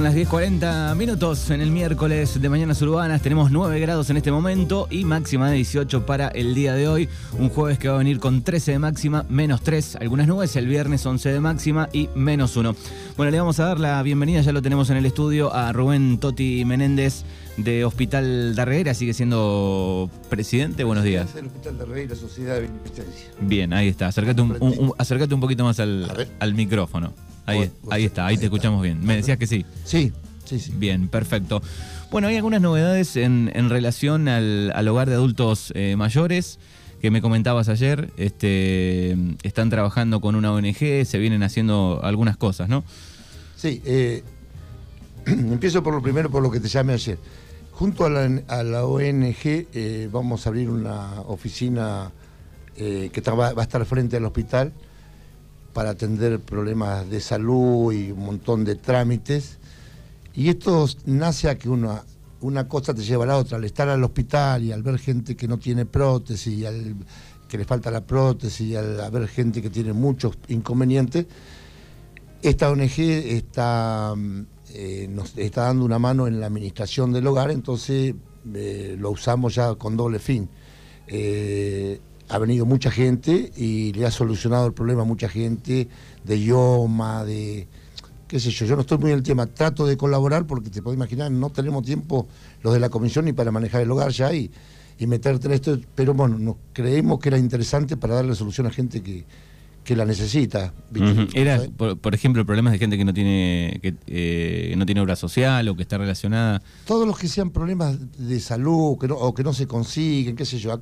Son las 10.40 minutos en el miércoles de Mañanas Urbanas. Tenemos 9 grados en este momento y máxima de 18 para el día de hoy. Un jueves que va a venir con 13 de máxima, menos 3, algunas nubes. El viernes 11 de máxima y menos 1. Bueno, le vamos a dar la bienvenida, ya lo tenemos en el estudio, a Rubén Toti Menéndez de Hospital Darreguera. Sigue siendo presidente. Buenos días. El Hospital Darreguera, Sociedad de Beneficencia. Bien, ahí está. Acércate un, un- un- acércate un poquito más al, al micrófono. Ahí, está, ahí te escuchamos bien. Me decías que sí. Sí, sí, sí. Bien, perfecto. Bueno, hay algunas novedades en, en relación al, al hogar de adultos eh, mayores que me comentabas ayer. Este, están trabajando con una ONG, se vienen haciendo algunas cosas, ¿no? Sí, eh, empiezo por lo primero, por lo que te llamé ayer. Junto a la, a la ONG eh, vamos a abrir una oficina eh, que va va a estar frente al hospital para atender problemas de salud y un montón de trámites. Y esto nace a que una, una cosa te lleva a la otra. Al estar al hospital y al ver gente que no tiene prótesis, que le falta la prótesis, y al ver gente que tiene muchos inconvenientes, esta ONG está, mm, eh, nos está dando una mano en la administración del hogar, entonces eh, lo usamos ya con doble fin. Eh, ha venido mucha gente y le ha solucionado el problema a mucha gente de idioma, de qué sé yo, yo no estoy muy en el tema, trato de colaborar porque te puedo imaginar, no tenemos tiempo los de la comisión ni para manejar el hogar ya y, y meterte en esto, pero bueno, nos creemos que era interesante para darle solución a gente que, que la necesita. Era, por, por ejemplo, problemas de gente que no tiene que eh, no tiene obra social o que está relacionada. todos los que sean problemas de salud que no, o que no se consiguen, qué sé yo.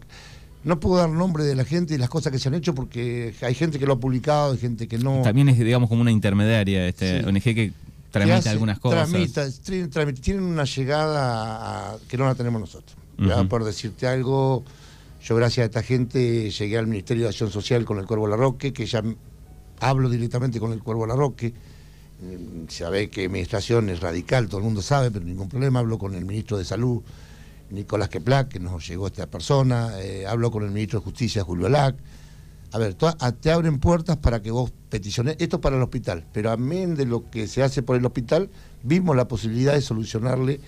No puedo dar nombre de la gente y las cosas que se han hecho porque hay gente que lo ha publicado, hay gente que no. También es, digamos, como una intermediaria, este Sí. ONG que que tramita hace- algunas cosas. tramita, tramita, tienen una llegada a- que no la tenemos nosotros. Ya, Ujú. Por decirte algo, yo gracias a esta gente llegué al Ministerio de Acción Social con el Cuervo Larroque, que ya hablo directamente con el Cuervo Larroque. Mm, Sabe que administración es radical, todo el mundo sabe, pero ningún problema. Hablo con el ministro de Salud, Nicolás Queplac, que nos llegó esta persona. eh, hablo con el ministro de Justicia, Julio Lac. A ver, te abren puertas para que vos peticiones. Esto es para el hospital, pero amén de lo que se hace por el hospital, vimos la posibilidad de solucionarle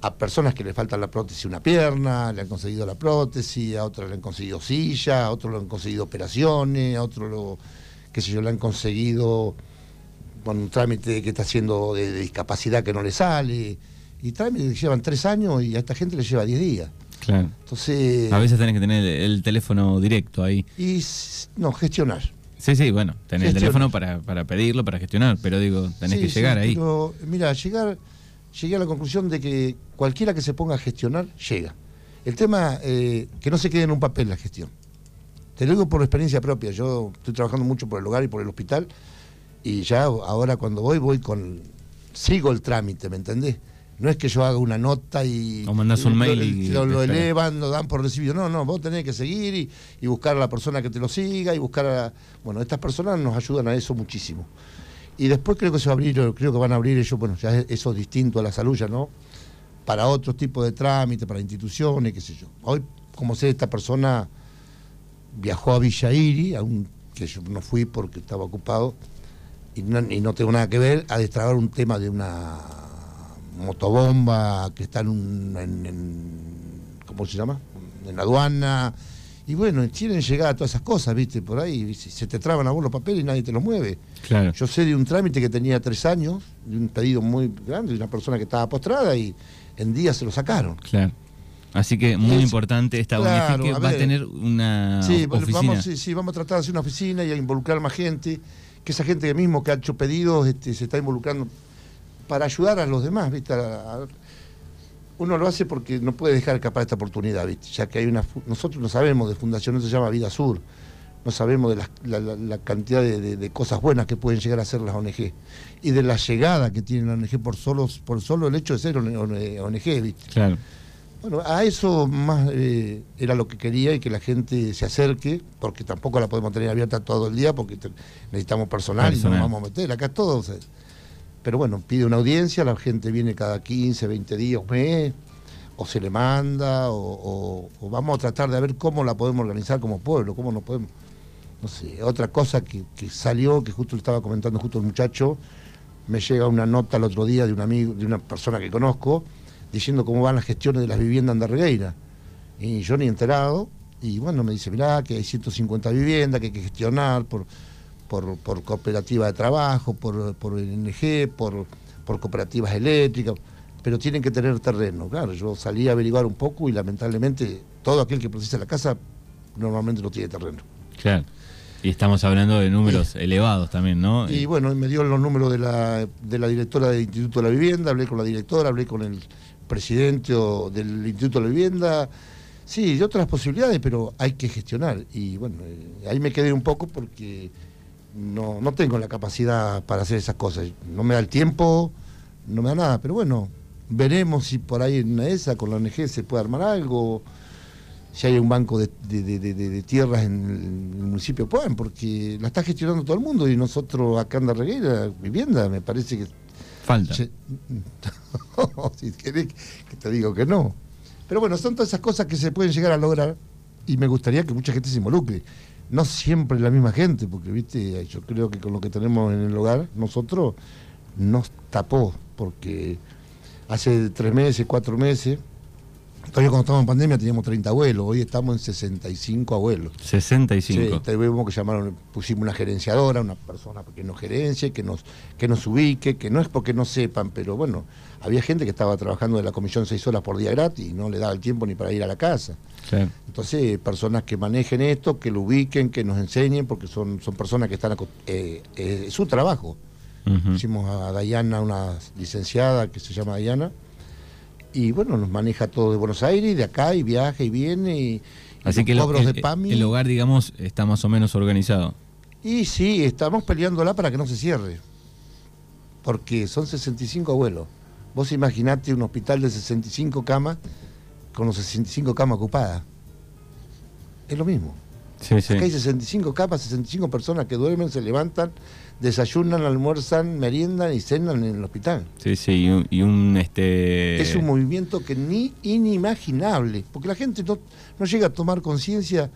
a personas que le falta la prótesis una pierna, le han conseguido la prótesis, a otros le han conseguido silla, a otros le han conseguido operaciones, a otros lo, qué sé yo, le han conseguido bueno, un trámite que está haciendo de discapacidad que no le sale. Y trámites que llevan tres años y a esta gente le lleva diez días. Claro. Entonces, A veces tenés que tener el, el teléfono directo ahí. y no, gestionar. Sí, sí, bueno, tenés el teléfono para, para pedirlo, para gestionar, pero digo, tenés Sí, que llegar sí, ahí. Pero, mira, llegar, llegué a la conclusión de que cualquiera que se ponga a gestionar, llega. El tema, eh, que no se quede en un papel la gestión. Te lo digo por experiencia propia. Yo estoy trabajando mucho por el hogar y por el hospital. Y ya ahora cuando voy, voy con. Sigo el trámite, ¿me entendés? No es que yo haga una nota y. O mandás un lo- mail y Lo, te lo esperás. elevan, lo dan por recibido. No, no, vos tenés que seguir y, y buscar a la persona que te lo siga y buscar a. Bueno, estas personas nos ayudan a eso muchísimo. Y después creo que se va a abrir, creo que van a abrir ellos, bueno, ya es- eso es distinto a la salud, ya no, para otro tipo de trámite, para instituciones, qué sé yo. Hoy, como sé, esta persona viajó a Villa Iri, a un, que yo no fui porque estaba ocupado, y no, y no tengo nada que ver, a destrabar un tema de una motobomba que está en un, en, en- ¿cómo se llama? En la aduana. Y bueno, quieren llegar a todas esas cosas, ¿viste? Por ahí se te traban a vos los papeles y nadie te los mueve. Claro. Yo sé de un trámite que tenía tres años, de un pedido muy grande, de una persona que estaba postrada y en días se lo sacaron. Claro. Así que muy Es- importante esta claro, ONG que a va a tener una Sí, oficina. vamos, sí, sí, vamos a tratar de hacer una oficina y a involucrar más gente, que esa gente que mismo que ha hecho pedidos este, se está involucrando para ayudar a los demás, ¿viste? Uno lo hace porque no puede dejar escapar esta oportunidad, ¿viste? Ya que hay una nosotros no sabemos de fundación, eso se llama Vida Sur. No sabemos de las- la, la- la cantidad de, de- de cosas buenas que pueden llegar a hacer las ONG y de la llegada que tiene la ONG por solo, por solo el hecho de ser ONG, ¿viste? Claro. Bueno, a eso más eh, era lo que quería y que la gente se acerque, porque tampoco la podemos tener abierta todo el día porque te- necesitamos personal, y Personal. no nos vamos a meter, acá todo. Pero bueno, pide una audiencia, la gente viene cada 15, 20 días, mes, o se le manda, o vamos a tratar de ver cómo la podemos organizar como pueblo, cómo nos podemos. No sé, otra cosa que, que salió, que justo le estaba comentando justo el muchacho, me llega una nota el otro día de un amigo, de una persona que conozco, diciendo cómo van las gestiones de las viviendas en Darregueira. Y yo ni enterado, y bueno, me dice, mirá, que hay 150 viviendas que hay que gestionar por, por, cooperativa de trabajo, por, por ONG, por, por cooperativas eléctricas, pero tienen que tener terreno. Claro, yo salí a averiguar un poco y lamentablemente todo aquel que precisa la casa normalmente no tiene terreno. Claro. Y estamos hablando de números elevados también, ¿no? Y bueno, me dio los números de la, de la directora del Instituto de la Vivienda, hablé con la directora, hablé con el presidente del Instituto de la Vivienda. Sí, de otras posibilidades, pero hay que gestionar. Y bueno, eh, ahí me quedé un poco porque no, no tengo la capacidad para hacer esas cosas. No me da el tiempo, no me da nada, pero bueno, veremos si por ahí en esas con la ONG se puede armar algo si hay un banco de, tierras en el, municipio pueden, porque la está gestionando todo el mundo y nosotros acá en Reguera, vivienda, me parece que... Falta. si querés que te digo que no. Pero bueno, son todas esas cosas que se pueden llegar a lograr y me gustaría que mucha gente se involucre. No siempre la misma gente, porque viste, yo creo que con lo que tenemos en el hogar, nosotros nos tapó, porque hace tres meses, cuatro meses, Todavía cuando estábamos en pandemia teníamos 30 abuelos, hoy estamos en 65 abuelos. 65. Sí, vemos que llamaron, pusimos una gerenciadora, una persona que nos gerencie, que nos, que nos ubique, que no es porque no sepan, pero bueno, había gente que estaba trabajando de la comisión seis horas por día gratis y no le daba el tiempo ni para ir a la casa. Entonces, personas que manejen esto, que lo ubiquen, que nos enseñen, porque son, son personas que están, eh, eh, es su trabajo. Hicimos a Dayana, una licenciada que se llama Dayana, y bueno, nos maneja todo de Buenos Aires, de acá, y viaja y viene, y, Así que cobros el, de PAMI. El hogar, digamos, está más o menos organizado. Y sí, estamos peleándola para que no se cierre, porque son 65 abuelos. Vos imaginate un hospital de 65 camas con los 65 camas ocupadas. Es lo mismo. Sí, sí. Acá hay 65 camas, 65 personas que duermen, se levantan, desayunan, almuerzan, meriendan y cenan en el hospital. Sí, sí, y un, este es un movimiento que ni inimaginable, porque la gente no, no llega a tomar conciencia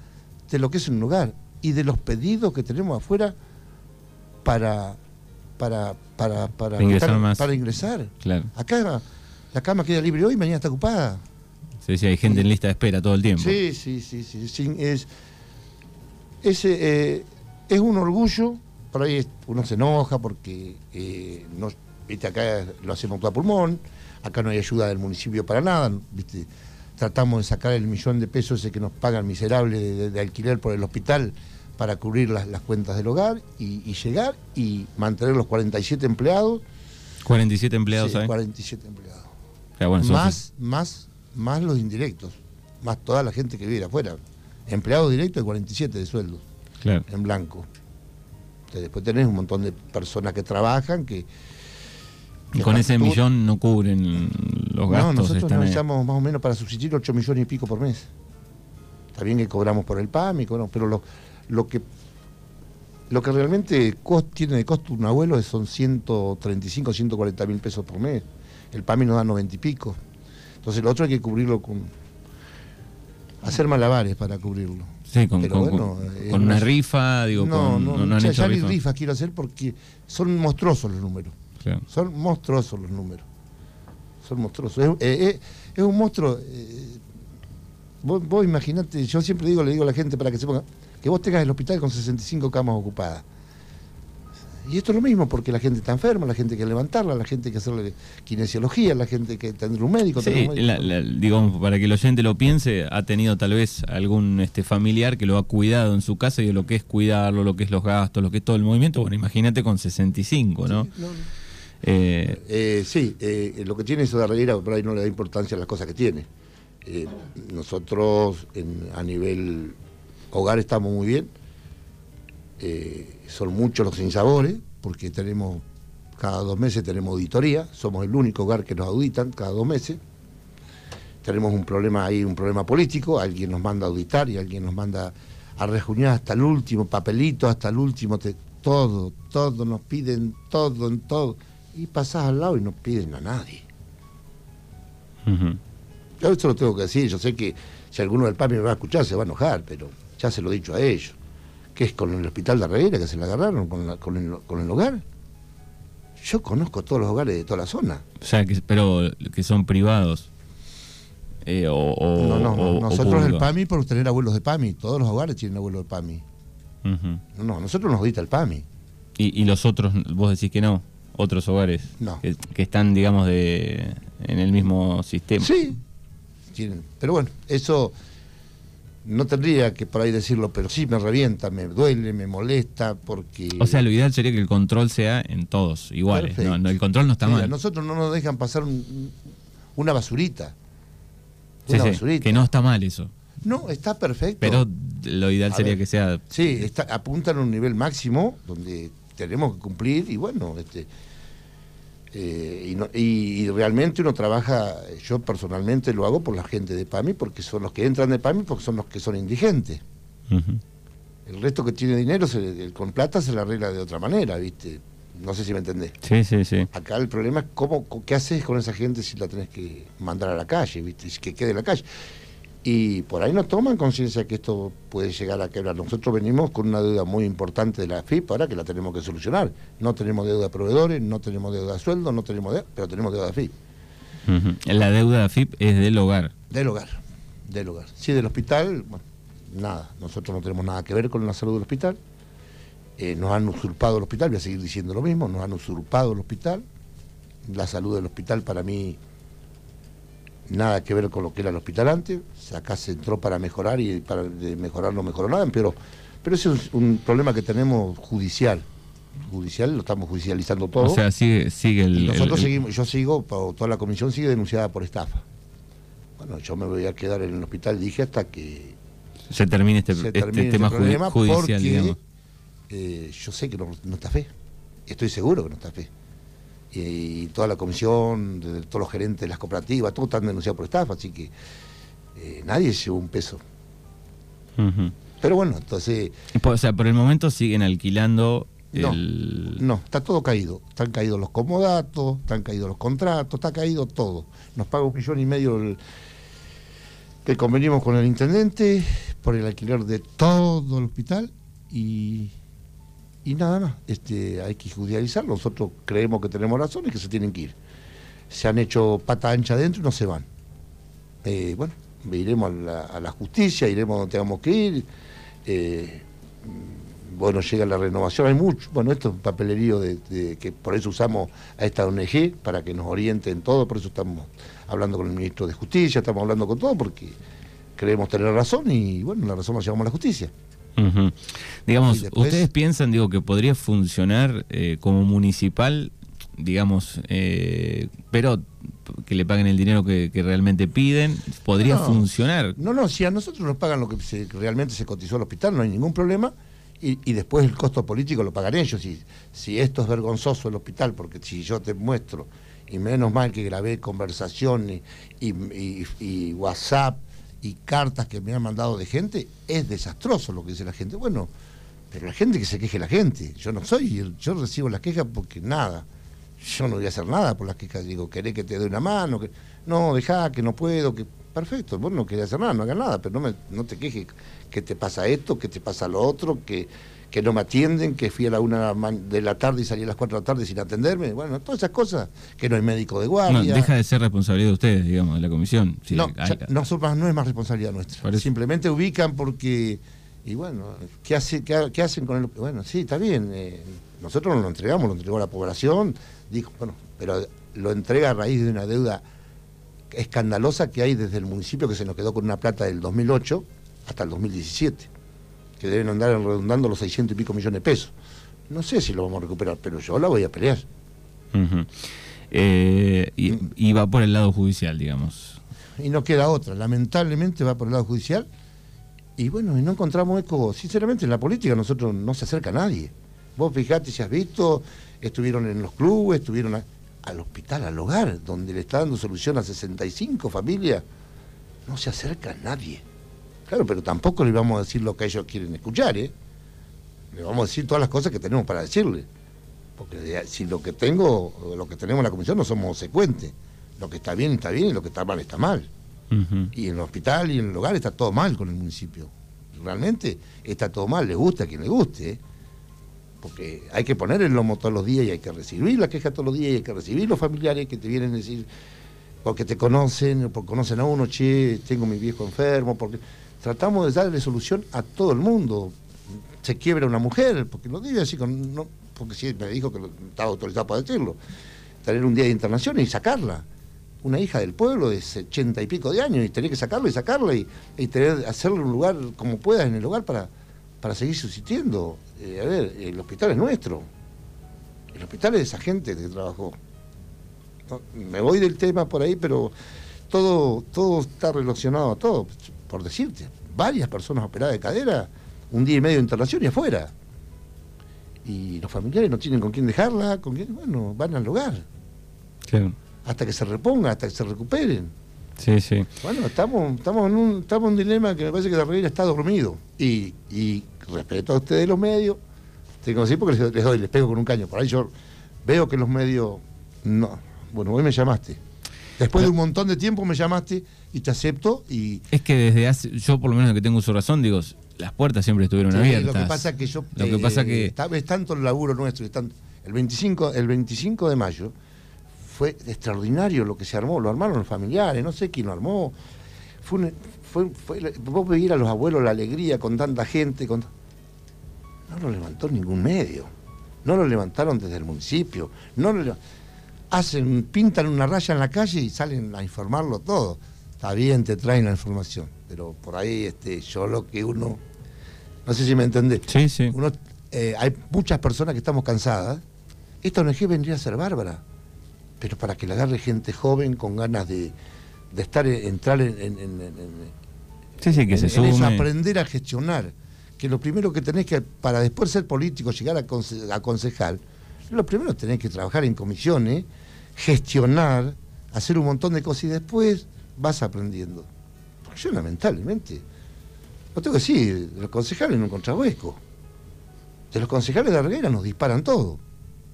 de lo que es un lugar y de los pedidos que tenemos afuera para para para para ingresar más. para ingresar. Claro. Acá la cama queda libre hoy, mañana está ocupada. Sí, sí, hay gente en lista de espera todo el tiempo. Sí, sí, sí, sí, es ese eh, es un orgullo por ahí uno se enoja porque eh, no, ¿viste? acá lo hacemos todo a pulmón, acá no hay ayuda del municipio para nada, ¿viste? tratamos de sacar el millón de pesos ese que nos pagan miserable de, alquiler por el hospital para cubrir las, cuentas del hogar y, llegar y mantener los 47 empleados. 47 empleados, sí, 47 empleados. más, más, más los indirectos, más toda la gente que vive afuera. Empleados directos de 47 de sueldos. Claro. En blanco. Después tenés un montón de personas que trabajan que... y con ese millón no cubren los gastos. No, nosotros necesitamos más o menos para subsistir 8 millones y pico por mes. Está bien que cobramos por el PAM, pero lo, lo que lo que realmente tiene de costo un abuelo son 135, 140 mil pesos por mes. El PAMI nos da 90 y pico. Entonces lo otro hay que cubrirlo con... hacer malabares para cubrirlo. Sí, con, una rifa, digo, no, no, no, ya, ni rifas quiero hacer porque son monstruosos los números. Son monstruosos los números. Son monstruosos. Es, eh, eh, un monstruo. Eh, vos, vos imaginate, yo siempre digo, le digo a la gente para que se ponga, que vos tengas el hospital con 65 camas ocupadas y esto es lo mismo, porque la gente está enferma, la gente hay que levantarla, la gente hay que hacerle kinesiología, la gente que tener un médico. Sí, digamos, para que el oyente lo piense, ha tenido tal vez algún este familiar que lo ha cuidado en su casa y de lo que es cuidarlo, lo que es los gastos, lo que es todo el movimiento. Bueno, imagínate con 65, ¿no? Sí, eh, eh, sí eh, lo que tiene eso de Reguera, por ahí no le da importancia a las cosas que tiene. nosotros a nivel hogar estamos muy bien eh, son muchos los sinsabores, porque tenemos, cada dos meses tenemos auditoría, somos el único hogar que nos auditan cada dos meses. Tenemos un problema ahí, un problema político, alguien nos manda a auditar y alguien nos manda a rejuñar hasta el último papelito, hasta el último, todo, todo, nos piden todo, en todo. Y pasás al lado y no piden a nadie. Yo esto lo tengo que decir, yo sé que si alguno del PAMI me va a escuchar se va a enojar, pero ya se lo he dicho a ellos que es con el hospital de Arreguera que se la agarraron, con, el, hogar. Yo conozco todos los hogares de toda la zona. O sea, que, pero que son privados. Eh, o, o- no, no, o- Nosotros el. PAMI por tener abuelos de PAMI. Todos los hogares tienen abuelos de PAMI. Ujú. No, no, nosotros nos audita el PAMI. y, y los otros, vos decís que no, otros hogares No. que, que están, digamos, de en el mismo sistema. Sí, tienen. Pero bueno, eso no tendría que por ahí decirlo, pero sí me revienta, me duele, me molesta, porque... O sea, lo ideal sería que el control sea en todos iguales. No, no, el control no está Mira, mal. nosotros no nos dejan pasar un- una basurita. Una sí, basurita. que no está mal eso. No, está perfecto. Pero lo ideal A sería ver. que sea. Sí, está, apuntan a un nivel máximo donde tenemos que cumplir y bueno, este, eh, y, no- y- y realmente uno trabaja, yo personalmente lo hago por la gente de PAMI porque son los que entran de PAMI porque son los que son indigentes. El resto que tiene dinero se- el- con plata se la arregla de otra manera, ¿viste? No sé si me entendés. Sí, sí, sí. Acá el problema es cómo, qué haces con esa gente si la tenés que mandar a la calle, ¿viste? Que quede en la calle. Y por ahí no toman conciencia que esto puede llegar a quebrar. Nosotros venimos con una deuda muy importante de la FIP ahora que la tenemos que solucionar. No tenemos deuda de proveedores, no tenemos deuda de sueldo, no tenemos deuda, pero tenemos deuda de FIP. La deuda de AFIP es del hogar. Del hogar, del hogar. Sí, del hospital, bueno, nada. Nosotros no tenemos nada que ver con la salud del hospital. Eh, nos han usurpado el hospital, voy a seguir diciendo lo mismo, nos han usurpado el hospital. La salud del hospital para mí nada que ver con lo que era el hospital antes. Acá se entró para mejorar y para mejorar no mejoró nada, pero, pero ese es un problema que tenemos judicial. Judicial, lo estamos judicializando todo. O sea, sigue, sigue el. Nosotros el- seguimos, yo sigo, toda la comisión sigue denunciada por estafa. Bueno, yo me voy a quedar en el hospital, dije, hasta que se termine este, se este termine tema problema, judicial, porque digamos. eh, yo sé que no, no está fe. Estoy seguro que no está fe. Y, toda la comisión, de, todos los gerentes de las cooperativas, todos están denunciados por estafa, así que eh, nadie llevó un peso. Pero bueno, entonces, O sea, por el momento siguen alquilando No, el. no, está todo caído. Están caídos los comodatos, están caídos los contratos, está caído todo. Nos paga un millón y medio el, que convenimos con el intendente por el alquiler de todo el hospital y, y nada más. Este, hay que judicializarlo. Nosotros creemos que tenemos razón y que se tienen que ir. Se han hecho pata ancha adentro y no se van. Eh, bueno, iremos a la, justicia, iremos donde tengamos que ir. Eh, bueno, llega la renovación, hay mucho, bueno, esto es un papelerío que por eso usamos a esta ONG, para que nos oriente en todo, por eso estamos hablando con el ministro de Justicia, estamos hablando con todo, porque creemos tener razón y bueno, la razón la llevamos a la justicia. Digamos, después- ustedes piensan, digo, que podría funcionar eh, como municipal, digamos, eh, pero que le paguen el dinero que, que realmente piden, podría No. funcionar. No, no, si a nosotros nos pagan lo que se- realmente se cotizó al hospital, no hay ningún problema. Y, y después el costo político lo pagan ellos. Y, si esto es vergonzoso el hospital, porque si yo te muestro, y menos mal que grabé conversaciones y, y- y WhatsApp y cartas que me han mandado de gente, es desastroso lo que dice la gente. Bueno, pero la gente que se queje la gente. Yo no soy, yo recibo las quejas porque nada. Yo no voy a hacer nada por las quejas. Digo, ¿querés que te dé una mano? Que... No, dejá, que no puedo. que Perfecto, vos no querés hacer nada, no hagas nada, pero no, me, no te quejes que te pasa esto, que te pasa lo otro, que, que no me atienden, que fui a la una de la tarde y salí a las cuatro de la tarde sin atenderme. Bueno, todas esas cosas, que no hay médico de No, guardia. deja de ser responsabilidad de ustedes, digamos, de la comisión. Sí, no, hay- ya- no, más- no es más responsabilidad nuestra. Simplemente ubican porque, y bueno, ¿qué, hace, qué, ha- qué hacen con el.? Bueno, sí, está bien. eh, nosotros no lo entregamos, lo entregó la población. Dijo, bueno, pero lo entrega a raíz de una deuda escandalosa que hay desde el municipio que se nos quedó con una plata del 2008 hasta el 2017, que deben andar redundando los 600 y pico millones de pesos. No sé si lo vamos a recuperar, pero yo la voy a pelear. Eh, y, y va por el lado judicial, digamos. y no queda otra. Lamentablemente va por el lado judicial y bueno, y no encontramos eco. Sinceramente, en la política nosotros no se acerca a nadie. Vos fijate si has visto, estuvieron en los clubes, estuvieron a- al hospital, al hogar, donde le está dando solución a 65 familias. No se acerca a nadie. Claro, pero tampoco le vamos a decir lo que ellos quieren escuchar, ¿eh? Le vamos a decir todas las cosas que tenemos para decirle. Porque si lo que tengo, lo que tenemos en la comisión no somos secuentes. Lo que está bien está bien y lo que está mal está mal. Y en el hospital y en el hogar está todo mal con el municipio. Realmente está todo mal, le gusta a quien le guste. ¿eh? porque hay que poner el lomo todos los días y hay que recibir la queja todos los días y hay que recibir los familiares que te vienen a decir, porque te conocen, porque conocen a uno, che, tengo mi viejo enfermo, porque tratamos de darle solución a todo el mundo. Se quiebra una mujer, porque no digo así, porque sí, me dijo que estaba autorizado para decirlo, tener un día de internación y sacarla. Una hija del pueblo de ochenta y pico de años y tener que sacarla y sacarla y, y tener, hacerle un lugar como puedas en el hogar para, para seguir subsistiendo. Eh, a ver, el hospital es nuestro. El hospital es de esa gente que trabajó. me voy del tema por ahí, pero todo, todo está relacionado a todo. Por decirte, varias personas operadas de cadera, un día y medio de internación y afuera. Y los familiares no tienen con quién dejarla, con quién, bueno, van al hogar. Hasta que se reponga, hasta que se recuperen. Sí, sí. Bueno, estamos, estamos, en un, estamos en un dilema que me parece que la reina está dormido. Y, y respeto a ustedes los medios, tengo que decir porque les, doy, les pego con un caño. Por ahí yo veo que los medios. No. Bueno, hoy me llamaste. Después de un montón de tiempo me llamaste y te acepto y... Es que desde hace, yo por lo menos que tengo su razón, digo, las puertas siempre estuvieron abiertas. Lo que pasa que yo... Lo que pasa que... Es tanto el laburo nuestro, el, 25, el 25 de mayo fue extraordinario lo que se armó, lo armaron los familiares, no sé quién lo armó. Fue, fue, fue, vos veías a los abuelos la alegría con tanta gente, con no lo levantó ningún medio. No lo levantaron desde el municipio. No lo hacen, pintan una raya en la calle y salen a informarlo todo. Está bien, te traen la información, pero por ahí este, yo lo que uno, no sé si me entendés. Sí, sí. Uno, eh, hay muchas personas que estamos cansadas. Esta ONG vendría a ser bárbara, pero para que la agarre gente joven con ganas de, estar, entrar en, en, sí, sí, que se sume. aprender a gestionar que lo primero que tenés que, para después ser político, llegar a, concejal, lo primero tenés que trabajar en comisiones, gestionar, hacer un montón de cosas y después vas aprendiendo. Porque yo lamentablemente, no tengo que decir, los concejales no contrahuesco. De los concejales de Arguera nos disparan todo.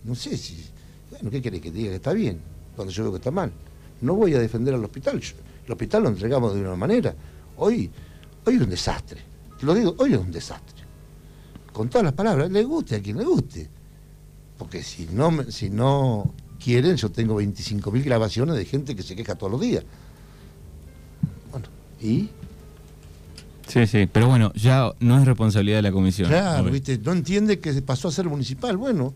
No sé si, bueno, ¿qué querés que te diga que está bien? Cuando yo veo que está mal. No voy a defender al hospital. el hospital lo entregamos de una manera. Hoy, hoy es un desastre lo digo, hoy es un desastre. Con todas las palabras, le guste a quien le guste. Porque si no, si no quieren, yo tengo 25.000 grabaciones de gente que se queja todos los días. ¿Y? Sí, sí, pero bueno, ya no es responsabilidad de la comisión. Claro, ¿viste? No entiende que pasó a ser municipal. Bueno,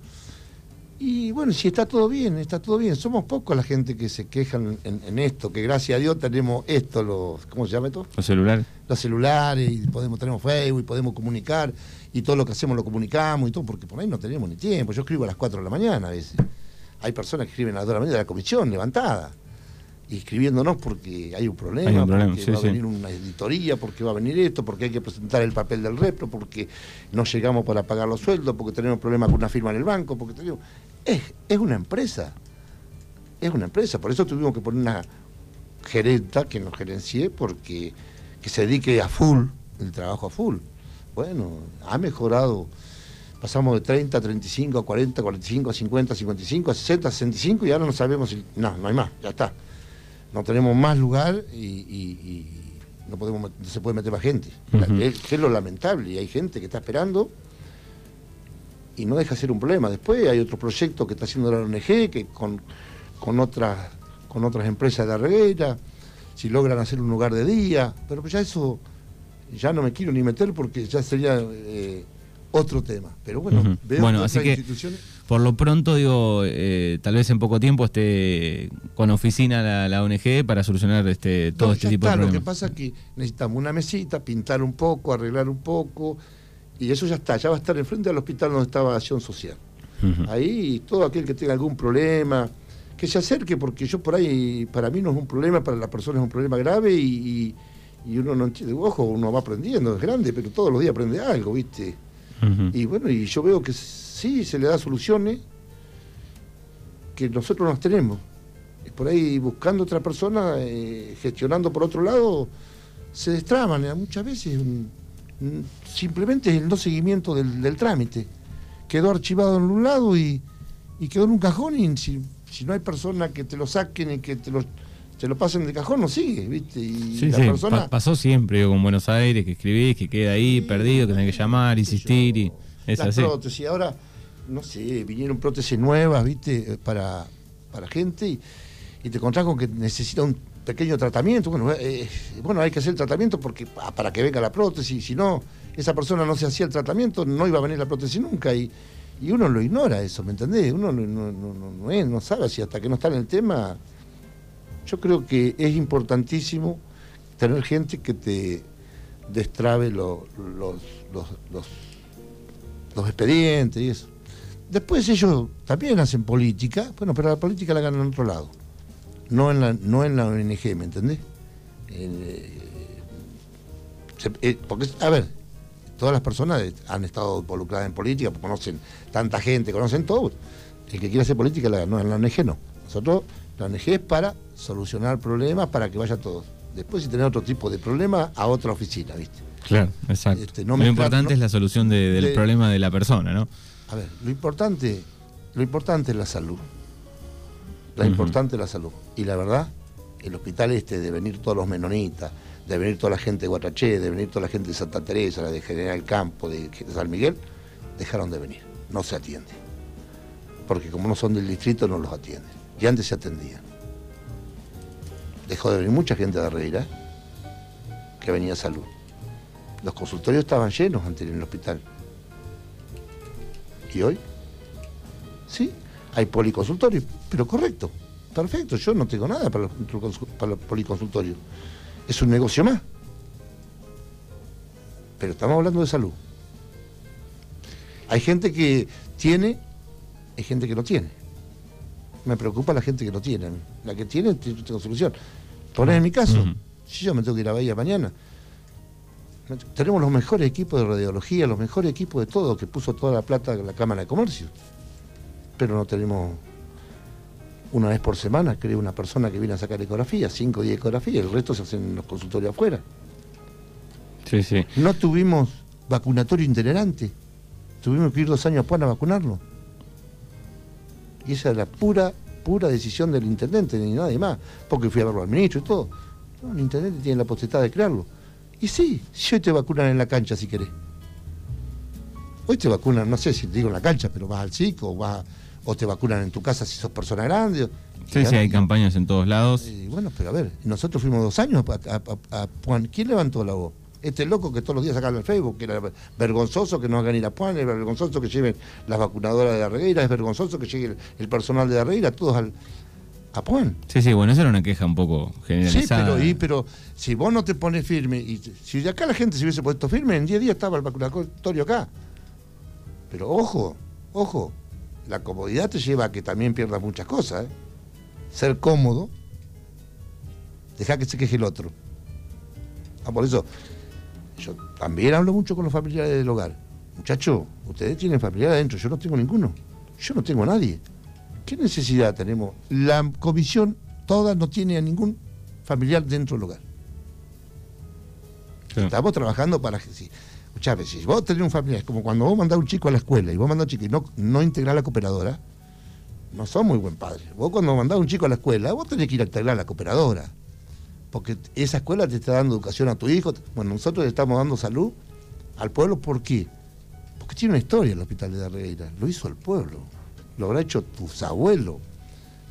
y bueno, si está todo bien, está todo bien. Somos pocos la gente que se quejan en, esto, que gracias a Dios tenemos esto, los, ¿cómo se llama esto? Los celulares. Los celulares, y podemos, tenemos Facebook, y podemos comunicar, y todo lo que hacemos lo comunicamos y todo, porque por ahí no tenemos ni tiempo. Yo escribo a las 4 de la mañana a veces. Hay personas que escriben a las 2 de la mañana de la comisión, levantada, y escribiéndonos porque hay un problema, porque va a venir una editoría, porque va a venir esto, porque hay que presentar el papel del repro, porque no llegamos para pagar los sueldos, porque tenemos problemas con una firma en el banco, porque tenemos es, una empresa. Es una empresa. Por eso tuvimos que poner una gerenta que nos gerencie porque que se dedique a full, el trabajo a full. Bueno, ha mejorado. Pasamos de 30 a 35 a 40, 45 a 50, 55 a 60, 65 y ahora no sabemos si. No, no hay más, ya está. No tenemos más lugar y, no, podemos, se puede meter más gente. es, es, lo lamentable y hay gente que está esperando y no deja de ser un problema. Después hay otro proyecto que está haciendo la ONG, que con, con, otras, con otras empresas de arreguera, si logran hacer un lugar de día, pero ya eso ya no me quiero ni meter porque ya sería eh, otro tema. Pero bueno, veo bueno, así que por lo pronto digo, eh, tal vez en poco tiempo esté con oficina la, ONG para solucionar este todo este tipo de problemas. Lo que pasa es que necesitamos una mesita, pintar un poco, arreglar un poco y eso ya está, ya va a estar enfrente del hospital donde estaba Acción Social. Ahí todo aquel que tenga algún problema, que se acerque, porque yo por ahí, para mí no es un problema, para la persona es un problema grave y, uno no entiende, ojo, uno va aprendiendo, es grande, pero todos los días aprende algo, ¿viste? Y bueno, y yo veo que sí se le da soluciones que nosotros no tenemos. Por ahí buscando otra persona, eh, gestionando por otro lado, se destraban, muchas veces simplemente es el no seguimiento del, trámite. Quedó archivado en un lado y, quedó en un cajón y si, no hay personas que te lo saquen y que te lo, te lo pasen de cajón, no sigue, ¿viste? Y sí, pasó siempre con Buenos Aires, que escribís, que queda ahí perdido, que tenés que llamar, insistir y es así. Prótesis. Ahora, no sé, vinieron prótesis nuevas, ¿viste? Para, para gente y, y te encontrás con que necesita un pequeño tratamiento. Bueno, eh, bueno, hay que hacer el tratamiento porque ah, para que venga la prótesis, si no, esa persona no se hacía el tratamiento, no iba a venir la prótesis nunca. Y, y uno lo ignora eso, ¿me entendés? Uno no, no, no, no sabe si hasta que no está en el tema. Yo creo que es importantísimo tener gente que te destrabe los, los, los, expedientes y eso. Después ellos también hacen política, bueno, pero la política la ganan en otro lado, no en la, no en la ONG, ¿me entendés? Eh, eh, porque, a ver, todas las personas han estado involucradas en política, conocen tanta gente, conocen todo. El que quiere hacer política la no, en la ONG no. Nosotros, la ONG es para solucionar problemas, para que vaya todo. Después, si tenés otro tipo de problema, a otra oficina, ¿viste? Claro, exacto. Este, lo importante es la solución del problema de la persona, ¿no? A ver, lo importante, lo importante es la salud. Lo importante es la salud. Y la verdad, el hospital este de venir todos los menonitas, de venir toda la gente de Guatraché, de venir toda la gente de Santa Teresa, de General Campo, de San Miguel, dejaron de venir. No se atiende. Porque como no son del distrito, no los atienden. Y antes se atendían. Dejó de venir mucha gente de Arreira que venía a salud. Los consultorios estaban llenos antes en el hospital. ¿Y hoy? Sí, hay policonsultorios, pero correcto, perfecto, yo no tengo nada para los, para policonsultorios. Es un negocio más. Pero estamos hablando de salud. Hay gente que tiene, hay gente que no tiene. Me preocupa la gente que no tiene. La que tiene, tengo solución. Ponés en mi caso, si yo me tengo que ir a Bahía mañana, tenemos los mejores equipos de radiología, los mejores equipos de todo, que puso toda la plata en la Cámara de Comercio. Pero no tenemos una vez por semana, creo, una persona que viene a sacar ecografía, cinco o diez ecografías, el resto se hacen en los consultorios afuera. Sí, sí. No tuvimos vacunatorio itinerante. Tuvimos que ir dos años Puan a vacunarlo. Y esa es la pura, pura decisión del intendente, ni nadie más. Porque fui a verlo al ministro y todo. el intendente tiene la potestad de crearlo. Y sí, si hoy te vacunan en la cancha si querés. Hoy te vacunan, no sé si te digo en la cancha, pero vas al psico o, vas, o te vacunan en tu casa si sos persona grande. Sí, sí, hay campañas en todos lados. bueno, pero a ver, nosotros fuimos dos años a, Puan. ¿Quién levantó la voz? Este loco que todos los días sacan el Facebook, que era vergonzoso que no hagan ir a Puan, es vergonzoso que lleven las vacunadoras de Arregueira, es vergonzoso que llegue el, personal de Arreguira, todos al, Sí, sí, bueno, esa era una queja un poco generalizada. Sí, pero, si vos no te pones firme, y si de acá la gente se hubiese puesto firme, en 10 días estaba el vacunatorio acá. Pero ojo, ojo, la comodidad te lleva a que también pierdas muchas cosas. ¿eh? Ser cómodo, deja que se queje el otro. Ah, por eso, yo también hablo mucho con los familiares del hogar. Muchachos, ustedes tienen familiares adentro, yo no tengo ninguno. Yo no tengo a nadie. ¿Qué necesidad tenemos? La comisión toda no tiene a ningún familiar dentro del hogar. Estamos trabajando para que si, veces, si vos tenés un familiar, es como cuando vos mandás a un chico a la escuela y vos mandás a un chico y no, no integrás la cooperadora, no sos muy buen padre. Vos cuando mandás a un chico a la escuela, vos tenés que ir a integrar la cooperadora. Porque esa escuela te está dando educación a tu hijo. Bueno, nosotros le estamos dando salud al pueblo, ¿por qué? Porque tiene una historia el hospital de Darreira, lo hizo el pueblo lo habrá hecho tus abuelos.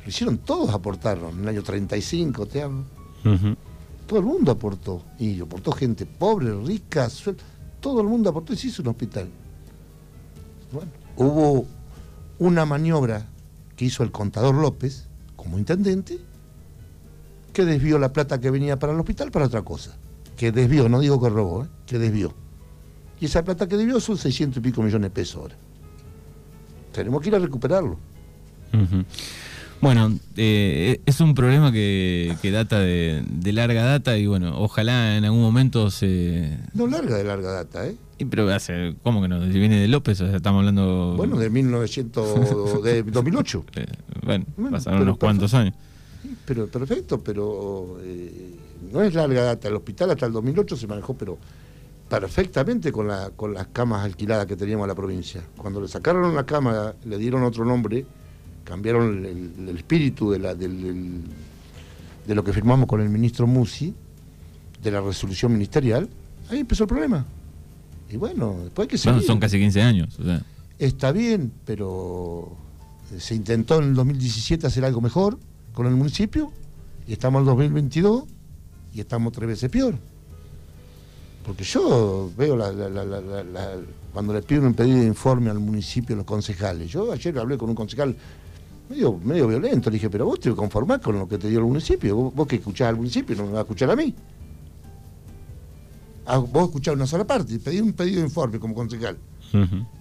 Lo hicieron todos, aportaron. En el año 35, te hablo. Todo el mundo aportó. Y aportó gente pobre, rica, todo el mundo aportó y se hizo un hospital. Bueno, hubo una maniobra que hizo el contador López como intendente que desvió la plata que venía para el hospital para otra cosa. Que desvió, no digo que robó, ¿eh? que desvió. Y esa plata que desvió son 600 y pico millones de pesos ahora tenemos que ir a recuperarlo. Bueno, eh, es un problema que, data de, larga data y bueno, ojalá en algún momento se... No larga de larga data, ¿eh? pero hace, ¿cómo que no? Si viene de López, o sea, estamos hablando... Bueno, de 1900, de 2008. Eh, bueno, pasaron unos cuantos años. Pero perfecto, pero eh, no es larga data. El hospital hasta el 2008 se manejó, pero perfectamente con, la, con las camas alquiladas que teníamos en la provincia. Cuando le sacaron la cama, le dieron otro nombre, cambiaron el, espíritu de, la, del, de lo que firmamos con el ministro Musi, de la resolución ministerial, ahí empezó el problema. Y bueno, después hay que seguir. son casi 15 años. está bien, pero se intentó en el 2017 hacer algo mejor con el municipio y estamos el 2022 y estamos tres veces peor. Porque yo veo cuando le pido un pedido de informe al municipio, los concejales. Yo ayer hablé con un concejal medio, medio violento, le dije, pero vos te conformás con lo que te dio el municipio, vos, que escuchás al municipio no me vas a escuchar a mí. Ah, vos escuchás una sola parte, pedí un pedido de informe como concejal.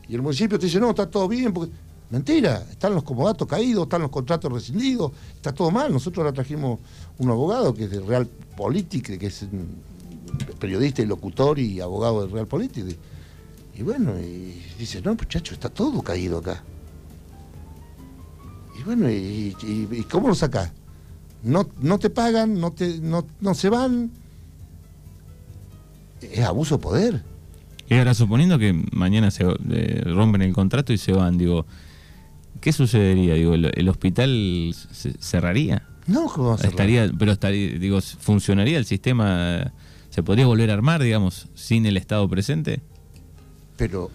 Y el municipio te dice, no, está todo bien, porque Mentira, están los comodatos caídos, están los contratos rescindidos, está todo mal. Nosotros ahora trajimos un abogado que es de Real Política, que es periodista y locutor y abogado de Real Política. Y bueno, y dice, no, muchacho, está todo caído acá. Y bueno, ¿y, cómo lo sacás? No, no te pagan, no, te, no, se van. Es abuso de poder. Y ahora suponiendo que mañana se eh, rompen el contrato y se van, digo, ¿qué sucedería? Digo, ¿el, hospital cerraría? No, ¿cómo estaría, Pero estaría, digo, ¿funcionaría el sistema? ¿Se podría volver a armar, digamos, sin el Estado presente? Pero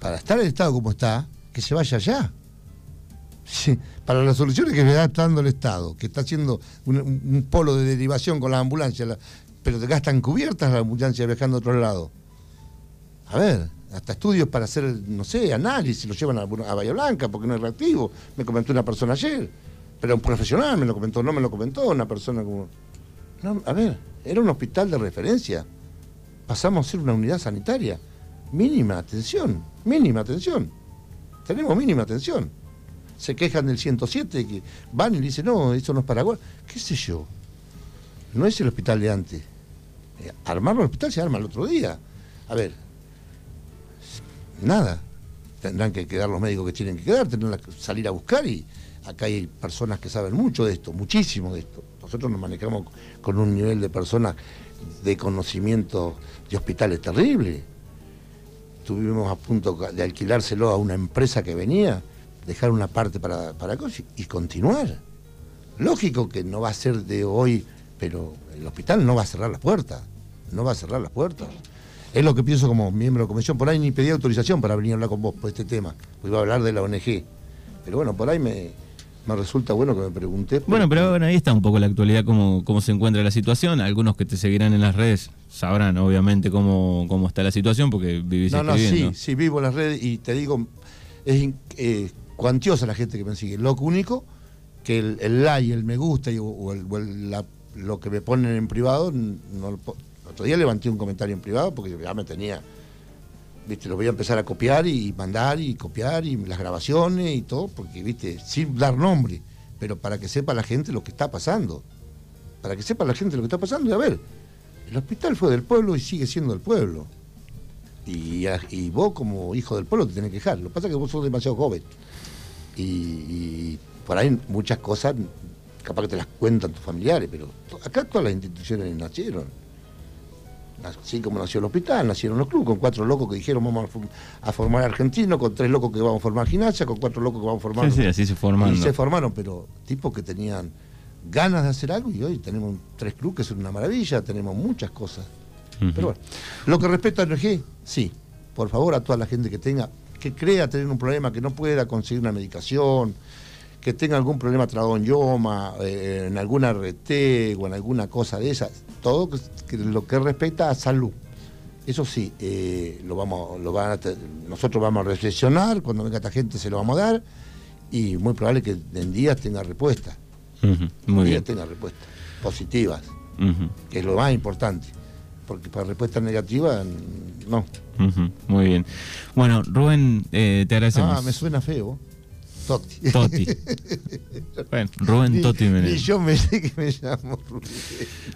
para estar el Estado como está, que se vaya allá. para las soluciones que me está dando el Estado, que está haciendo un, polo de derivación con las ambulancias, pero te gastan cubiertas las ambulancias viajando a otro lado. A ver, hasta estudios para hacer, no sé, análisis, lo llevan a, Bahía Blanca porque no es reactivo. Me comentó una persona ayer, pero un profesional me lo comentó, no me lo comentó una persona como... a ver, era un hospital de referencia. Pasamos a ser una unidad sanitaria. Mínima atención, mínima atención. Tenemos mínima atención. Se quejan del 107, que van y dicen, no, eso no es Paraguay. ¿Qué sé yo? No es el hospital de antes. Eh, armar el hospital se arma el otro día. A ver, nada. Tendrán que quedar los médicos que tienen que quedar, tendrán que salir a buscar y acá hay personas que saben mucho de esto, muchísimo de esto. Nosotros nos manejamos con un nivel de personas de conocimiento de hospitales terrible. Estuvimos a punto de alquilárselo a una empresa que venía, dejar una parte para, para y continuar. Lógico que no va a ser de hoy, pero el hospital no va a cerrar las puertas, no va a cerrar las puertas. Es lo que pienso como miembro de la comisión. Por ahí ni pedí autorización para venir a hablar con vos por este tema. Pues iba a hablar de la ONG. Pero bueno, por ahí me, resulta bueno que me pregunté. Bueno, pero bueno, ahí está un poco la actualidad, cómo, cómo se encuentra la situación. Algunos que te seguirán en las redes sabrán obviamente cómo, cómo está la situación porque vivís No, no, sí, sí, vivo en las redes y te digo, es eh, cuantiosa la gente que me sigue. Lo único que el, el like, el me gusta o, el, lo que me ponen en privado no, otro día levanté un comentario en privado porque ya me tenía, viste, lo voy a empezar a copiar y mandar y copiar y las grabaciones y todo, porque, viste, sin dar nombre, pero para que sepa la gente lo que está pasando. Para que sepa la gente lo que está pasando. Y a ver, el hospital fue del pueblo y sigue siendo del pueblo. Y, vos como hijo del pueblo te tenés que dejar. Lo que pasa es que vos sos demasiado joven. Y, y, por ahí muchas cosas capaz que te las cuentan tus familiares, pero acá todas las instituciones nacieron así como nació el hospital, nacieron los clubes, con cuatro locos que dijeron vamos a, formar argentino, con tres locos que vamos a formar gimnasia, con cuatro locos que vamos a formar. Sí, sí, así se formaron. Y se formaron, pero tipos que tenían ganas de hacer algo y hoy tenemos tres clubes que son una maravilla, tenemos muchas cosas. Pero bueno, lo que respecta a NG, sí, por favor a toda la gente que tenga, que crea tener un problema, que no pueda conseguir una medicación, que tenga algún problema yoma, eh, en alguna RT o en alguna cosa de esas, todo lo que respecta a salud. Eso sí, eh, lo vamos, lo van nosotros vamos a reflexionar, cuando venga esta gente se lo vamos a dar y muy probable que en días tenga respuesta. muy bien. tenga respuestas positivas, que es lo más importante. Porque para respuestas negativas, no. muy bien. Bueno, Rubén, eh, te agradecemos. Ah, me suena feo. Toti. Toti. bueno, Rubén Toti Y yo me sé que me llamo Rubén.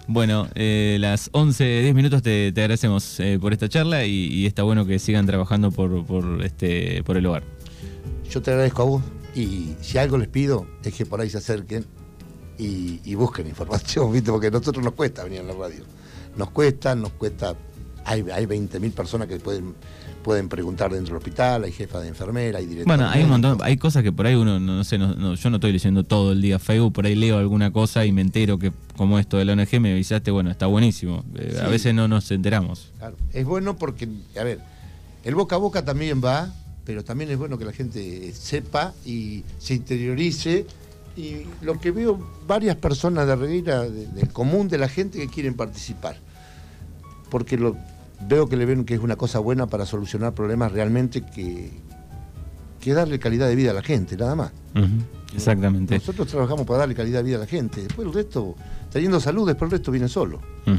Bueno, eh, las 11, 10 minutos te, agradecemos eh, por esta charla y, está bueno que sigan trabajando por, por, este, por el hogar. Yo te agradezco a vos y si algo les pido es que por ahí se acerquen y, busquen información, ¿viste? Porque a nosotros nos cuesta venir a la radio. Nos cuesta, nos cuesta. Hay, hay 20.000 personas que pueden pueden preguntar dentro del hospital, hay jefa de enfermera, hay director. Bueno, hay un montón, hay cosas que por ahí uno, no, sé, no, yo no estoy leyendo todo el día Facebook, por ahí leo alguna cosa y me entero que como esto de la ONG me avisaste, bueno, está buenísimo. Eh, a veces no nos enteramos. Claro, es bueno porque, a ver, el boca a boca también va pero también es bueno que la gente sepa y se interiorice. Y lo que veo, varias personas de Regueira, de- del común de la gente que quieren participar. Porque lo, veo que le ven que es una cosa buena para solucionar problemas realmente que, que darle calidad de vida a la gente, nada más. Exactamente. Nosotros trabajamos para darle calidad de vida a la gente. Después el resto, teniendo salud, después el resto viene solo. Ujú.